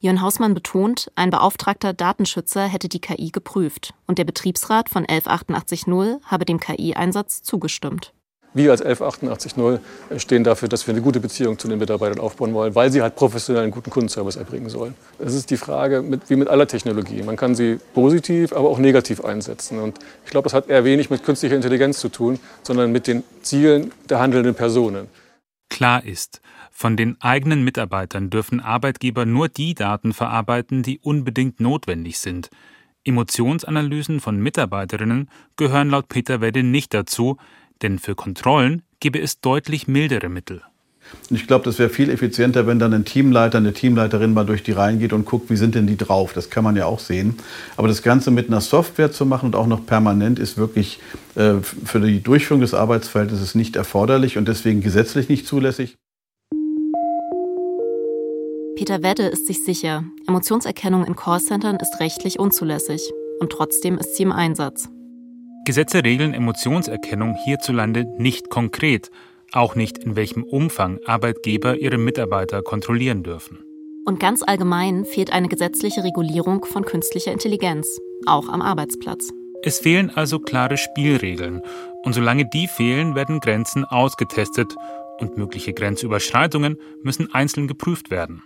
Jörn Hausmann betont, ein beauftragter Datenschützer hätte die KI geprüft und der Betriebsrat von 11880 habe dem KI-Einsatz zugestimmt. Wir als 11880 stehen dafür, dass wir eine gute Beziehung zu den Mitarbeitern aufbauen wollen, weil sie halt professionell einen guten Kundenservice erbringen sollen. Es ist die Frage, wie mit aller Technologie. Man kann sie positiv, aber auch negativ einsetzen. Und ich glaube, das hat eher wenig mit künstlicher Intelligenz zu tun, sondern mit den Zielen der handelnden Personen. Klar ist, von den eigenen Mitarbeitern dürfen Arbeitgeber nur die Daten verarbeiten, die unbedingt notwendig sind. Emotionsanalysen von Mitarbeiterinnen gehören laut Peter Wedde nicht dazu, denn für Kontrollen gebe es deutlich mildere Mittel. Und ich glaube, das wäre viel effizienter, wenn dann ein Teamleiter, eine Teamleiterin mal durch die Reihen geht und guckt, wie sind denn die drauf. Das kann man ja auch sehen. Aber das Ganze mit einer Software zu machen und auch noch permanent ist wirklich äh, für die Durchführung des Arbeitsverhältnisses nicht erforderlich und deswegen gesetzlich nicht zulässig. Peter Wedde ist sich sicher, Emotionserkennung in Callcentern ist rechtlich unzulässig. Und trotzdem ist sie im Einsatz. Gesetze regeln Emotionserkennung hierzulande nicht konkret, auch nicht in welchem Umfang Arbeitgeber ihre Mitarbeiter kontrollieren dürfen. Und ganz allgemein fehlt eine gesetzliche Regulierung von künstlicher Intelligenz, auch am Arbeitsplatz. Es fehlen also klare Spielregeln, und solange die fehlen, werden Grenzen ausgetestet und mögliche Grenzüberschreitungen müssen einzeln geprüft werden.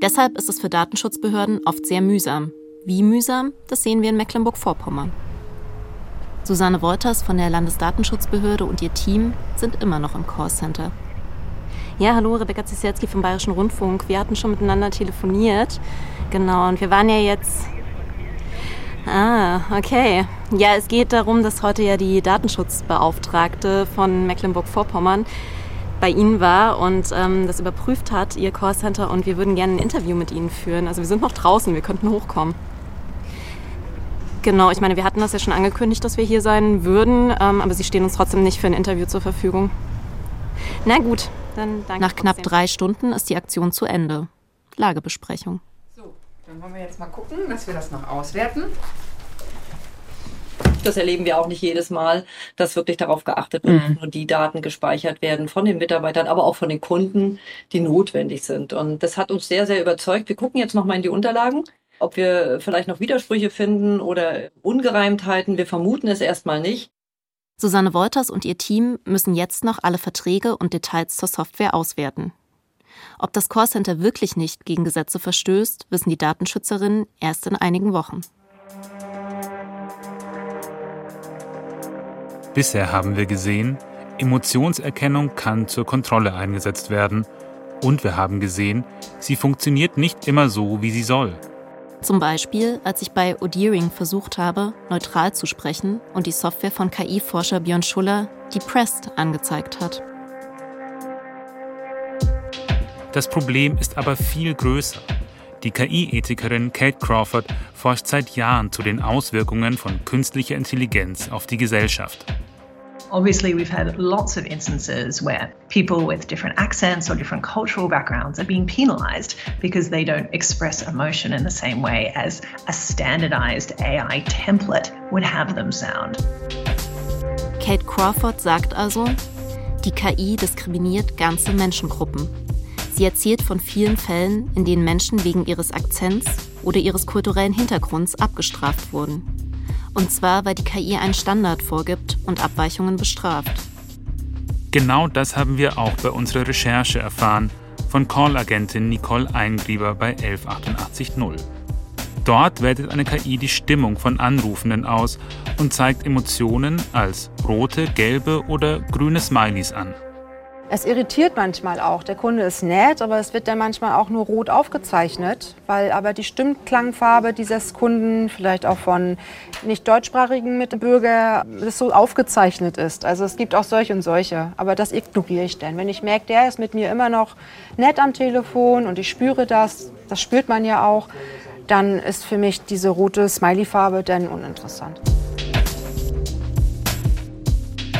Deshalb ist es für Datenschutzbehörden oft sehr mühsam. Wie mühsam, das sehen wir in Mecklenburg-Vorpommern. Susanne Wolters von der Landesdatenschutzbehörde und ihr Team sind immer noch im Callcenter. Ja, hallo, Rebecca Zisielski vom Bayerischen Rundfunk. Wir hatten schon miteinander telefoniert. Genau, und wir waren ja jetzt. Ah, okay. Ja, es geht darum, dass heute ja die Datenschutzbeauftragte von Mecklenburg-Vorpommern bei Ihnen war und ähm, das überprüft hat, Ihr Callcenter, und wir würden gerne ein Interview mit Ihnen führen. Also wir sind noch draußen, wir könnten hochkommen. Genau, ich meine, wir hatten das ja schon angekündigt, dass wir hier sein würden, ähm, aber Sie stehen uns trotzdem nicht für ein Interview zur Verfügung. Na gut, dann danke. Nach knapp drei Stunden ist die Aktion zu Ende. Lagebesprechung. So, dann wollen wir jetzt mal gucken, dass wir das noch auswerten. Das erleben wir auch nicht jedes Mal, dass wirklich darauf geachtet wird, mhm. nur die Daten gespeichert werden von den Mitarbeitern, aber auch von den Kunden, die notwendig sind. Und das hat uns sehr, sehr überzeugt. Wir gucken jetzt nochmal in die Unterlagen ob wir vielleicht noch Widersprüche finden oder Ungereimtheiten, wir vermuten es erstmal nicht. Susanne Wolters und ihr Team müssen jetzt noch alle Verträge und Details zur Software auswerten. Ob das Callcenter wirklich nicht gegen Gesetze verstößt, wissen die Datenschützerinnen erst in einigen Wochen. Bisher haben wir gesehen, Emotionserkennung kann zur Kontrolle eingesetzt werden. Und wir haben gesehen, sie funktioniert nicht immer so, wie sie soll. Zum Beispiel, als ich bei Odeering versucht habe, neutral zu sprechen und die Software von KI-Forscher Björn Schuller Depressed angezeigt hat. Das Problem ist aber viel größer. Die KI-Ethikerin Kate Crawford forscht seit Jahren zu den Auswirkungen von künstlicher Intelligenz auf die Gesellschaft. Obviously, we've had lots of instances where people with different accents or different cultural backgrounds are being penalized because they don't express emotion in the same way as a standardized AI template would have them sound. Kate Crawford sagt also, die KI diskriminiert ganze Menschengruppen. Sie erzählt von vielen Fällen, in denen Menschen wegen ihres Akzents oder ihres kulturellen Hintergrunds abgestraft wurden. Und zwar, weil die KI einen Standard vorgibt und Abweichungen bestraft. Genau das haben wir auch bei unserer Recherche erfahren von Call-Agentin Nicole Eingrieber bei 11880. Dort wertet eine KI die Stimmung von Anrufenden aus und zeigt Emotionen als rote, gelbe oder grüne Smileys an. Es irritiert manchmal auch. Der Kunde ist nett, aber es wird dann manchmal auch nur rot aufgezeichnet, weil aber die Stimmklangfarbe dieses Kunden, vielleicht auch von nicht deutschsprachigen Mitbürger, das so aufgezeichnet ist. Also es gibt auch solche und solche, aber das ignoriere ich dann. Wenn ich merke, der ist mit mir immer noch nett am Telefon und ich spüre das, das spürt man ja auch, dann ist für mich diese rote Smiley-Farbe dann uninteressant.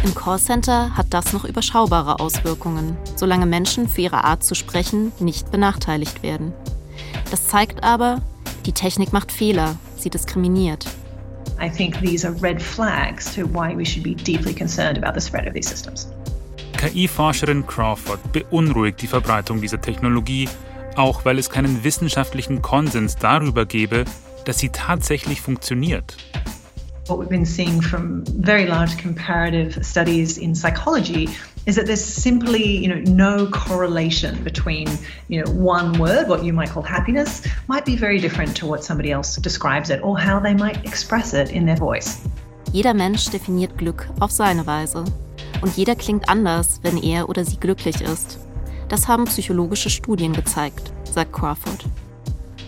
Im Callcenter hat das noch überschaubare Auswirkungen, solange Menschen für ihre Art zu sprechen nicht benachteiligt werden. Das zeigt aber, die Technik macht Fehler, sie diskriminiert. I think these are red flags to why we should be deeply concerned about the spread of these systems. KI-Forscherin Crawford beunruhigt die Verbreitung dieser Technologie, auch weil es keinen wissenschaftlichen Konsens darüber gebe, dass sie tatsächlich funktioniert. What we've been seeing from very large comparative studies in psychology is that there's simply, you know, no correlation between, you know, one word, what you might call happiness, might be very different to what somebody else describes it or how they might express it in their voice. Jeder Mensch definiert Glück auf seine Weise. Und jeder klingt anders, wenn er oder sie glücklich ist. Das haben psychologische Studien gezeigt, sagt Crawford.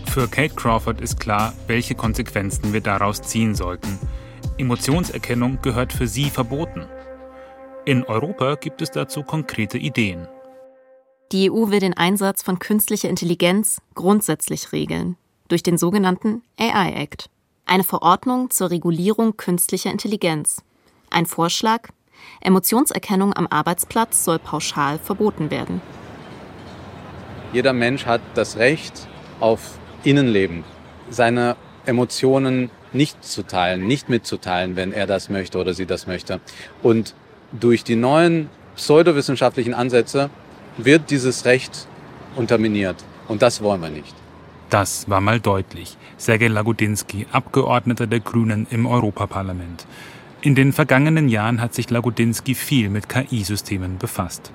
Für Kate Crawford ist klar, welche Konsequenzen wir daraus ziehen sollten. Emotionserkennung gehört für sie verboten. In Europa gibt es dazu konkrete Ideen. Die EU will den Einsatz von künstlicher Intelligenz grundsätzlich regeln, durch den sogenannten AI Act. Eine Verordnung zur Regulierung künstlicher Intelligenz. Ein Vorschlag, Emotionserkennung am Arbeitsplatz soll pauschal verboten werden. Jeder Mensch hat das Recht auf Innenleben, seine Emotionen nicht zu teilen, nicht mitzuteilen, wenn er das möchte oder sie das möchte. Und durch die neuen pseudowissenschaftlichen Ansätze wird dieses Recht unterminiert. Und das wollen wir nicht. Das war mal deutlich. Sergej Lagodinsky, Abgeordneter der Grünen im Europaparlament. In den vergangenen Jahren hat sich Lagodinsky viel mit KI-Systemen befasst.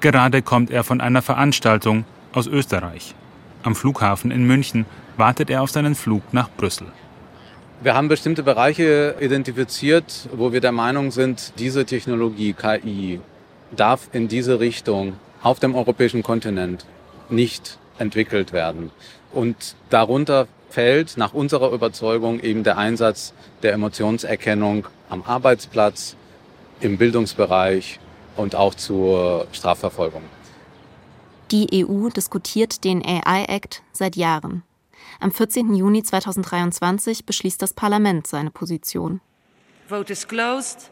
Gerade kommt er von einer Veranstaltung aus Österreich. Am Flughafen in München wartet er auf seinen Flug nach Brüssel. Wir haben bestimmte Bereiche identifiziert, wo wir der Meinung sind, diese Technologie KI darf in diese Richtung auf dem europäischen Kontinent nicht entwickelt werden. Und darunter fällt nach unserer Überzeugung eben der Einsatz der Emotionserkennung am Arbeitsplatz, im Bildungsbereich und auch zur Strafverfolgung. Die EU diskutiert den AI Act seit Jahren. Am 14. Juni 2023 beschließt das Parlament seine Position. Vote is closed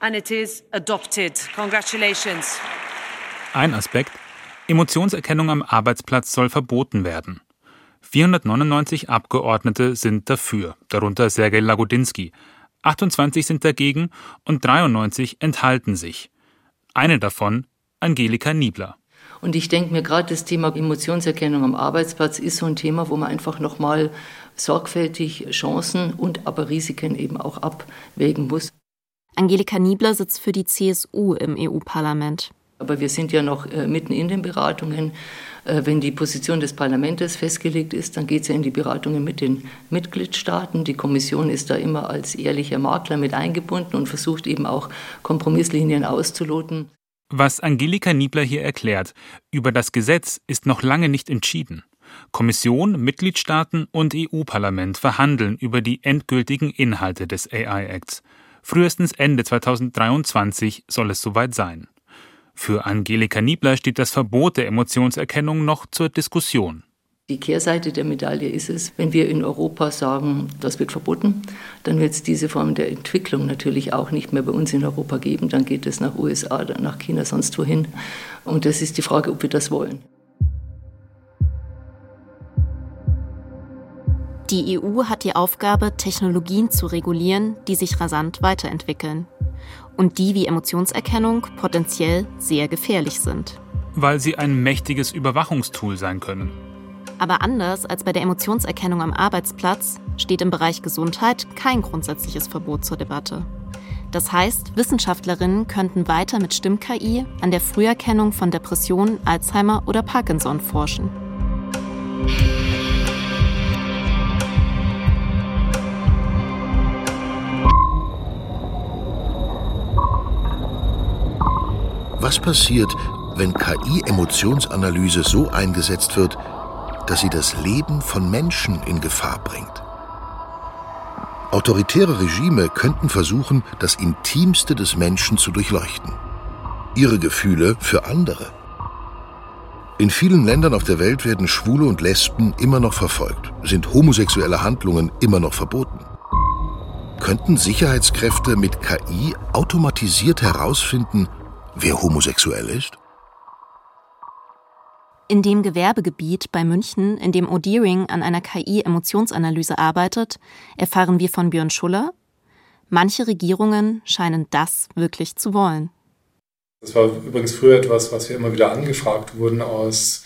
and it is adopted. Congratulations. Ein Aspekt, Emotionserkennung am Arbeitsplatz soll verboten werden. 499 Abgeordnete sind dafür, darunter Sergej Lagodinsky. 28 sind dagegen und 93 enthalten sich. Eine davon Angelika Niebler. Und ich denke mir gerade das Thema Emotionserkennung am Arbeitsplatz ist so ein Thema, wo man einfach nochmal sorgfältig Chancen und aber Risiken eben auch abwägen muss. Angelika Niebler sitzt für die CSU im EU-Parlament. Aber wir sind ja noch äh, mitten in den Beratungen. Äh, wenn die Position des Parlaments festgelegt ist, dann geht es ja in die Beratungen mit den Mitgliedstaaten. Die Kommission ist da immer als ehrlicher Makler mit eingebunden und versucht eben auch Kompromisslinien auszuloten. Was Angelika Niebler hier erklärt, über das Gesetz ist noch lange nicht entschieden. Kommission, Mitgliedstaaten und EU-Parlament verhandeln über die endgültigen Inhalte des AI-Acts. Frühestens Ende 2023 soll es soweit sein. Für Angelika Niebler steht das Verbot der Emotionserkennung noch zur Diskussion. Die Kehrseite der Medaille ist es, wenn wir in Europa sagen, das wird verboten, dann wird es diese Form der Entwicklung natürlich auch nicht mehr bei uns in Europa geben. Dann geht es nach USA, nach China, sonst wohin. Und das ist die Frage, ob wir das wollen. Die EU hat die Aufgabe, Technologien zu regulieren, die sich rasant weiterentwickeln und die wie Emotionserkennung potenziell sehr gefährlich sind. Weil sie ein mächtiges Überwachungstool sein können. Aber anders als bei der Emotionserkennung am Arbeitsplatz steht im Bereich Gesundheit kein grundsätzliches Verbot zur Debatte. Das heißt, Wissenschaftlerinnen könnten weiter mit Stimm-KI an der Früherkennung von Depressionen, Alzheimer oder Parkinson forschen. Was passiert, wenn KI-Emotionsanalyse so eingesetzt wird, dass sie das Leben von Menschen in Gefahr bringt? Autoritäre Regime könnten versuchen, das Intimste des Menschen zu durchleuchten. Ihre Gefühle für andere. In vielen Ländern auf der Welt werden Schwule und Lesben immer noch verfolgt, sind homosexuelle Handlungen immer noch verboten. Könnten Sicherheitskräfte mit KI automatisiert herausfinden, wer homosexuell ist? In dem Gewerbegebiet bei München, in dem O'Dearing an einer KI-Emotionsanalyse arbeitet, erfahren wir von Björn Schuller, manche Regierungen scheinen das wirklich zu wollen. Das war übrigens früher etwas, was wir immer wieder angefragt wurden aus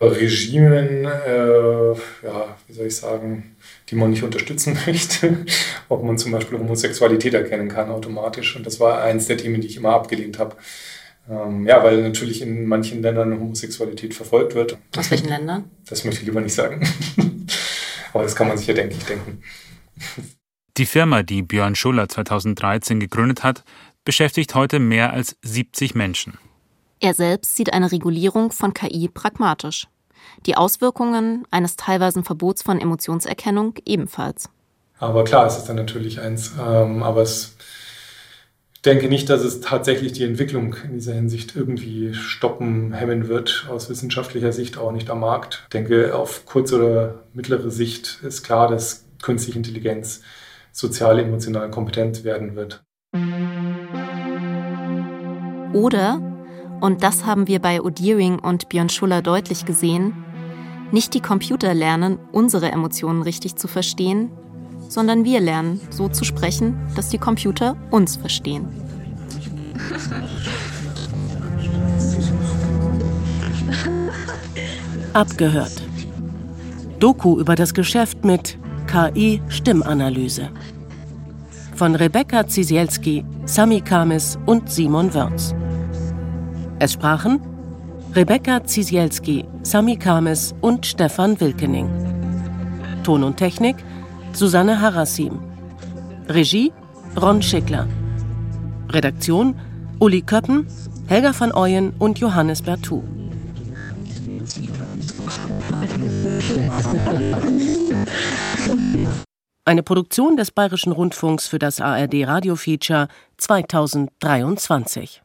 Regimen, äh, ja, wie soll ich sagen, die man nicht unterstützen (laughs) möchte, ob man zum Beispiel Homosexualität erkennen kann automatisch. Und das war eins der Themen, die ich immer abgelehnt habe. Ähm, ja, weil natürlich in manchen Ländern Homosexualität verfolgt wird. Aus welchen Ländern? Das möchte ich lieber nicht sagen. (laughs) Aber das kann man sich ja, denke ich, denken. Die Firma, die Björn Schuller 2013 gegründet hat, beschäftigt heute mehr als 70 Menschen. Er selbst sieht eine Regulierung von KI pragmatisch. Die Auswirkungen eines teilweisen Verbots von Emotionserkennung ebenfalls. Aber klar, es ist dann natürlich eins, ähm, aber es denke nicht, dass es tatsächlich die Entwicklung in dieser Hinsicht irgendwie stoppen, hemmen wird, aus wissenschaftlicher Sicht auch nicht am Markt. Ich denke, auf kurze oder mittlere Sicht ist klar, dass künstliche Intelligenz sozial, emotional kompetent werden wird. Oder, und das haben wir bei Odiering und Björn Schuller deutlich gesehen, nicht die Computer lernen, unsere Emotionen richtig zu verstehen, sondern wir lernen, so zu sprechen, dass die Computer uns verstehen. (laughs) Abgehört. Doku über das Geschäft mit KI-Stimmanalyse. Von Rebecca Zisielski, Sami Kamis und Simon Wörz. Es sprachen Rebecca Zisielski, Sami Kamis und Stefan Wilkening. Ton und Technik Susanne Harassim. Regie Ron Schickler. Redaktion Uli Köppen, Helga van Ooyen und Johannes Bertou. Eine Produktion des Bayerischen Rundfunks für das ARD Radio Feature 2023.